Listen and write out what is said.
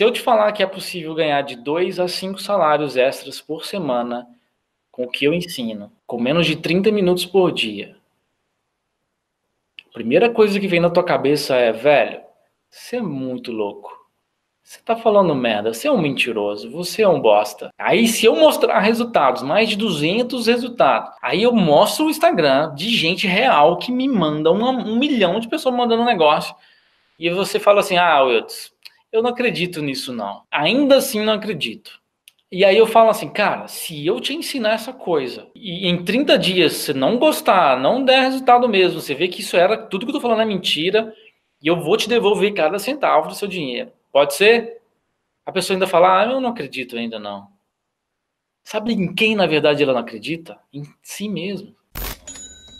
Se eu te falar que é possível ganhar de 2 a 5 salários extras por semana com o que eu ensino, com menos de 30 minutos por dia, a primeira coisa que vem na tua cabeça é, velho, você é muito louco. Você tá falando merda, você é um mentiroso, você é um bosta. Aí se eu mostrar resultados, mais de 200 resultados, aí eu mostro o Instagram de gente real que me manda uma, um milhão de pessoas mandando negócio. E você fala assim, ah, Wilds, eu não acredito nisso não. Ainda assim não acredito. E aí eu falo assim, cara, se eu te ensinar essa coisa e em 30 dias você não gostar, não der resultado mesmo, você vê que isso era tudo que eu tô falando é mentira, e eu vou te devolver cada centavo do seu dinheiro. Pode ser? A pessoa ainda fala, ah, eu não acredito ainda não. Sabe em quem, na verdade, ela não acredita? Em si mesmo.